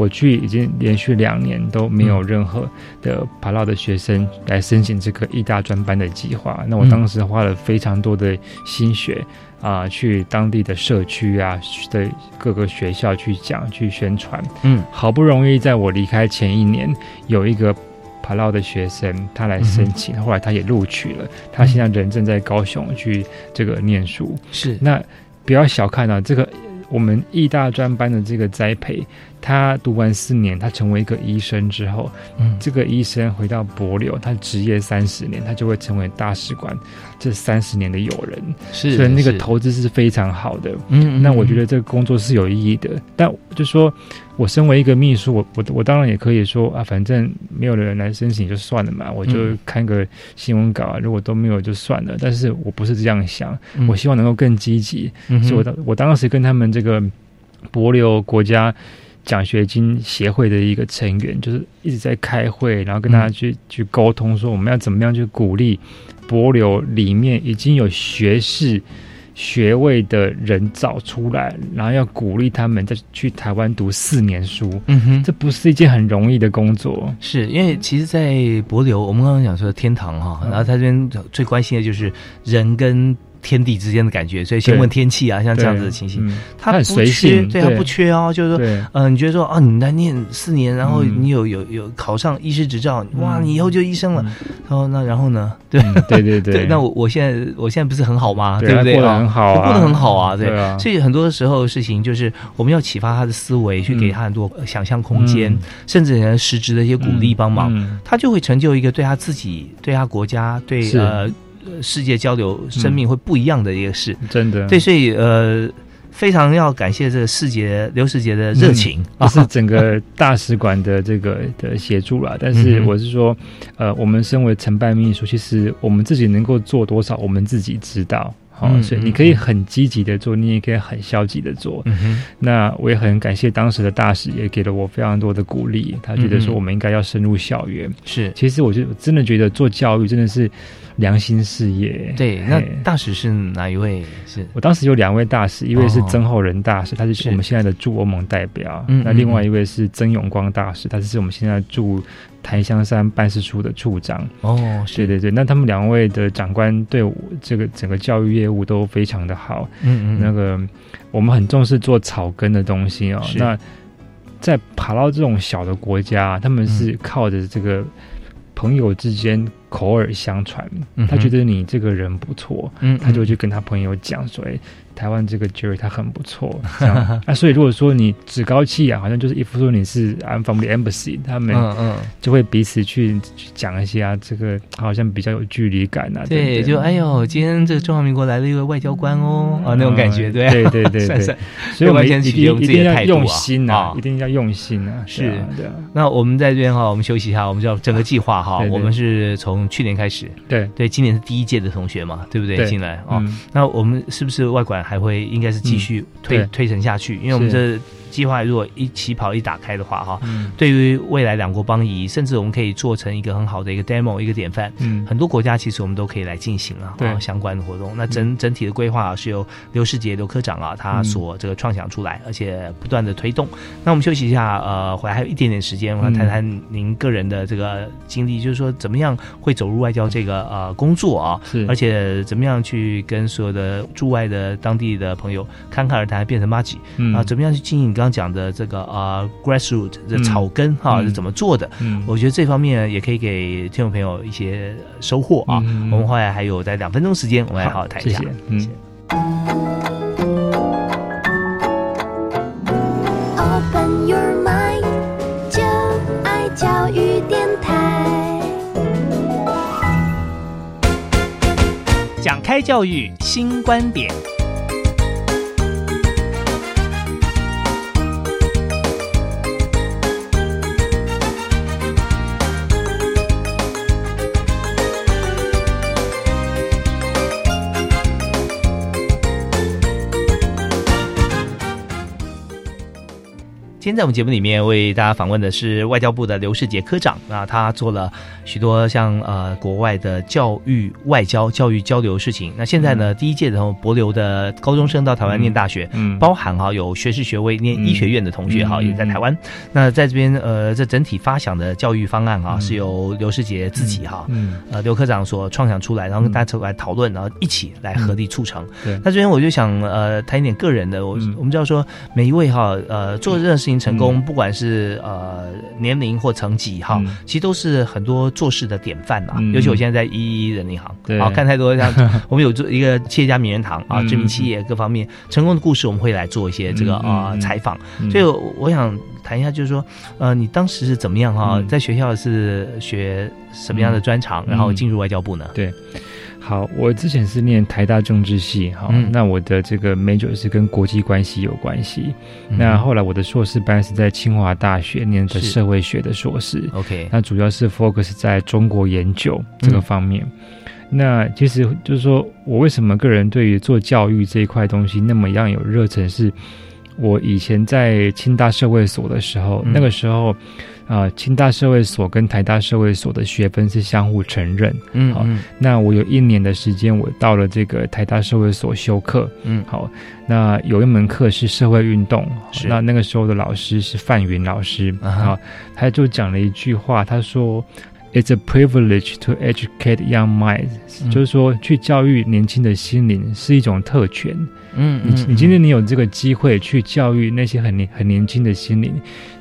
我去已经连续两年都没有任何的帕劳的学生来申请这个医大专班的计划，那我当时花了非常多的心血。啊，去当地的社区啊的各个学校去讲、去宣传。嗯，好不容易在我离开前一年，有一个帕劳的学生，他来申请，后来他也录取了，他现在人正在高雄去这个念书。是，那不要小看啊，这个我们艺大专班的这个栽培。他读完四年，他成为一个医生之后，嗯，这个医生回到博流，他职业三十年，他就会成为大使馆这三十年的友人，是，所以那个投资是非常好的。嗯，那我觉得这个工作是有意义的。但就说，我身为一个秘书，我我我当然也可以说啊，反正没有人来申请就算了嘛，我就看个新闻稿啊，如果都没有就算了。但是我不是这样想，我希望能够更积极。所以我当我当时跟他们这个博流国家。奖学金协会的一个成员，就是一直在开会，然后跟大家去去沟通，说我们要怎么样去鼓励博流里面已经有学士学位的人找出来，然后要鼓励他们再去台湾读四年书。嗯哼，这不是一件很容易的工作，是因为其实，在博流，我们刚刚讲说天堂哈，然后他这边最关心的就是人跟。天地之间的感觉，所以先问天气啊，像这样子的情形，他不缺，对他不缺哦，就是说，嗯，你觉得说，啊，你来念四年，然后你有有有考上医师执照，哇，你以后就医生了。哦，那然后呢？对对对。对，那我我现在我现在不是很好吗？对不对？过得很好，过得很好啊，对。所以很多时候事情就是我们要启发他的思维，去给他很多想象空间，甚至人实质的一些鼓励帮忙，他就会成就一个对他自己、对他国家、对呃。世界交流，生命会不一样的一个事，真的。对，所以呃，非常要感谢这个世杰刘世杰的热情，不是整个大使馆的这个的协助了。但是我是说，呃，我们身为承办秘书，其实我们自己能够做多少，我们自己知道。哦，所以你可以很积极的做，你也可以很消极的做。那我也很感谢当时的大使，也给了我非常多的鼓励。他觉得说我们应该要深入校园。是，其实我就真的觉得做教育真的是良心事业。对，那大使是哪一位？是我当时有两位大使，一位是曾厚仁大使，他是我们现在的驻欧盟代表。那另外一位是曾永光大使，他是我们现在驻。檀香山办事处的处长。哦，对对对，那他们两位的长官对我这个整个教育业务都非常的好，嗯嗯，那个我们很重视做草根的东西哦，那在爬到这种小的国家，他们是靠着这个朋友之间口耳相传，他觉得你这个人不错，嗯，他就去跟他朋友讲说，哎。台湾这个 Jerry 他很不错，啊，所以如果说你趾高气扬，好像就是一副说你是 I'm from the embassy，他们就会彼此去去讲一些啊，这个好像比较有距离感啊。对，就哎呦，今天这个中华民国来了一个外交官哦，啊那种感觉，对对对对 对。所以我们一定一定要用心啊，一定要用心啊。是的。那我们在这边哈，我们休息一下，我们叫整个计划哈，我们是从去年开始，对对，今年是第一届的同学嘛，对不对？进来啊，那我们是不是外管？还会应该是继续推推陈下去，因为我们这。计划如果一起跑一打开的话，哈，对于未来两国邦谊，甚至我们可以做成一个很好的一个 demo，一个典范。嗯，很多国家其实我们都可以来进行啊，对相关的活动。那整整体的规划是由刘世杰刘科长啊，他所这个创想出来，而且不断的推动。那我们休息一下，呃，回来还有一点点时间，我们谈谈您个人的这个经历，就是说怎么样会走入外交这个呃工作啊？是，而且怎么样去跟所有的驻外的当地的朋友侃侃而谈，变成 m a g i 啊？怎么样去经营？刚刚讲的这个啊，grassroot 的草根哈是怎么做的？我觉得这方面也可以给听众朋友一些收获啊。我们后来还有在两分钟时间，我们来好好谈一下。嗯。Open your mind，就爱教育电台，讲开教育新观点。今天在我们节目里面为大家访问的是外交部的刘世杰科长啊，他做了许多像呃国外的教育外交、教育交流事情。那现在呢，第一届的博流的高中生到台湾念大学，嗯，包含哈有学士学位念医学院的同学哈，也在台湾。那在这边呃，这整体发想的教育方案啊，是由刘世杰自己哈，呃刘科长所创想出来，然后跟大家来讨论，然后一起来合力促成。对，那这边我就想呃谈一点个人的，我我们知道说每一位哈呃做任何事情。成功，不管是呃年龄或层级哈，其实都是很多做事的典范呐。尤其我现在在一一人银行，对，看太多像 我们有做一个企业家名人堂啊，知名企业各方面成功的故事，我们会来做一些这个啊采访。所以我想谈一下，就是说，呃，你当时是怎么样哈？在学校是学什么样的专长，然后进入外交部呢？对。好，我之前是念台大政治系，哈，那我的这个 major 是跟国际关系有关系。那后来我的硕士班是在清华大学念的社会学的硕士，OK，那主要是 focus 在中国研究这个方面。那其实就是说我为什么个人对于做教育这一块东西那么样有热忱，是我以前在清大社会所的时候，那个时候。啊，清大社会所跟台大社会所的学分是相互承认。嗯，好，那我有一年的时间，我到了这个台大社会所修课。嗯，好，那有一门课是社会运动，那那个时候的老师是范云老师。啊，他就讲了一句话，他说。It's a privilege to educate young minds，就是说，去教育年轻的心灵是一种特权。嗯，你你今天你有这个机会去教育那些很年很年轻的心灵，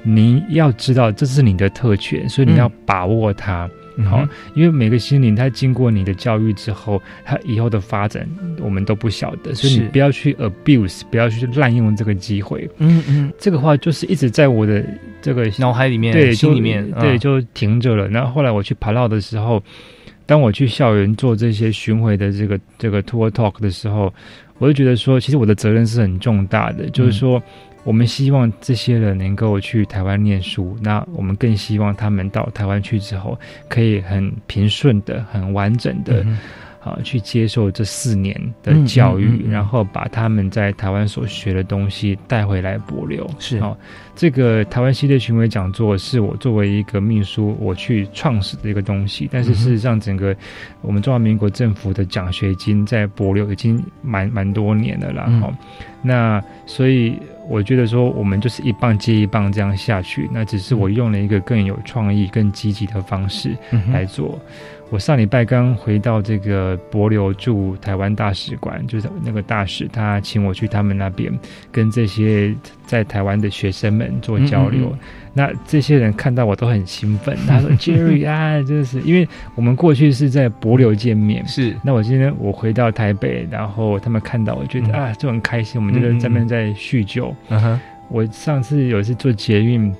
你要知道这是你的特权，所以你要把握它。好，因为每个心灵，它经过你的教育之后，它以后的发展，我们都不晓得，所以你不要去 abuse，不要去滥用这个机会。嗯嗯，这个话就是一直在我的这个脑海里面、对心里面，对就停着了。然后后来我去爬绕的时候，当我去校园做这些巡回的这个这个 tour talk 的时候，我就觉得说，其实我的责任是很重大的，就是说。我们希望这些人能够去台湾念书，那我们更希望他们到台湾去之后，可以很平顺的、很完整的。啊，去接受这四年的教育，然后把他们在台湾所学的东西带回来博流。是啊，这个台湾系列巡回讲座是我作为一个秘书我去创始的一个东西，但是事实上，整个我们中华民国政府的奖学金在博流已经蛮蛮多年了啦。哈，那所以我觉得说，我们就是一棒接一棒这样下去，那只是我用了一个更有创意、更积极的方式来做。我上礼拜刚回到这个博流驻台湾大使馆，就是那个大使，他请我去他们那边跟这些在台湾的学生们做交流。那这些人看到我都很兴奋，他说：“Jerry 啊，真的是，因为我们过去是在博流见面，是。那我今天我回到台北，然后他们看到，我觉得啊，就很开心。我们就是在那边在叙旧。嗯哼，我上次有一次做捷运。”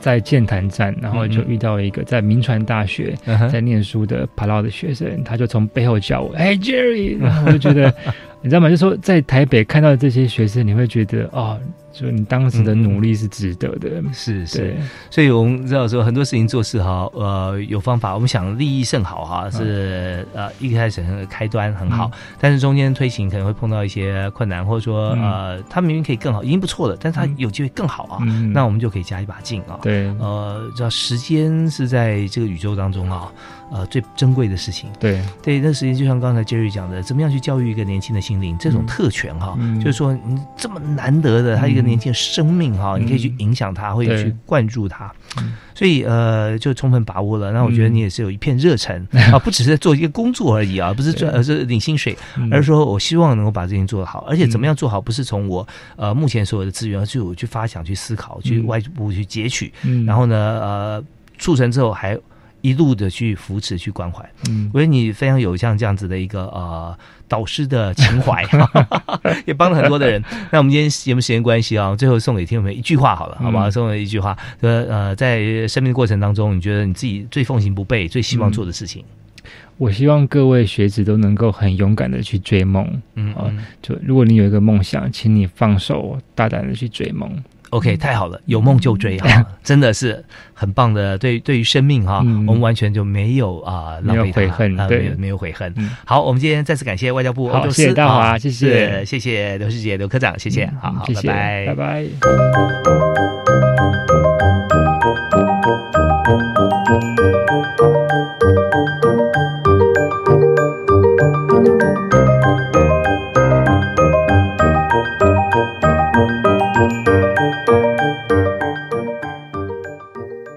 在建潭站，然后就遇到一个在民传大学在念书的帕劳的学生，他就从背后叫我：“哎，Jerry！” 然后我就觉得，你知道吗？就说在台北看到这些学生，你会觉得哦。就你当时的努力是值得的，是是，所以我们知道说很多事情做事哈，呃，有方法。我们想利益甚好哈，是呃一开始开端很好，但是中间推行可能会碰到一些困难，或者说呃，他明明可以更好，已经不错了，但是他有机会更好啊，那我们就可以加一把劲啊。对，呃，知道时间是在这个宇宙当中啊。呃，最珍贵的事情，对。对，那时间就像刚才 Jerry 讲的，怎么样去教育一个年轻的心灵，这种特权哈，就是说你这么难得的他一个年轻的生命哈，你可以去影响他，或者去灌注他，所以呃，就充分把握了。那我觉得你也是有一片热忱。啊，不只是在做一个工作而已啊，不是赚而是领薪水，而是说我希望能够把这件做得好，而且怎么样做好，不是从我呃目前所有的资源，而是我去发想、去思考、去外部去截取，然后呢呃促成之后还。一路的去扶持、去关怀，嗯，我觉得你非常有像这样子的一个呃导师的情怀，也帮了很多的人。那我们今天节目时间关系啊，最后送给听众们一句话好了，好不好？送了一句话，说呃，在生命的过程当中，你觉得你自己最奉行不悖、最希望做的事情？我希望各位学子都能够很勇敢的去追梦，嗯啊，就如果你有一个梦想，请你放手，大胆的去追梦。OK，太好了，有梦就追哈，真的是很棒的。对，对于生命哈，我们完全就没有啊，没有悔恨，对，没有悔恨。好，我们今天再次感谢外交部欧洲司，大华，谢谢，谢谢刘师姐、刘科长，谢谢，好好，拜拜，拜拜。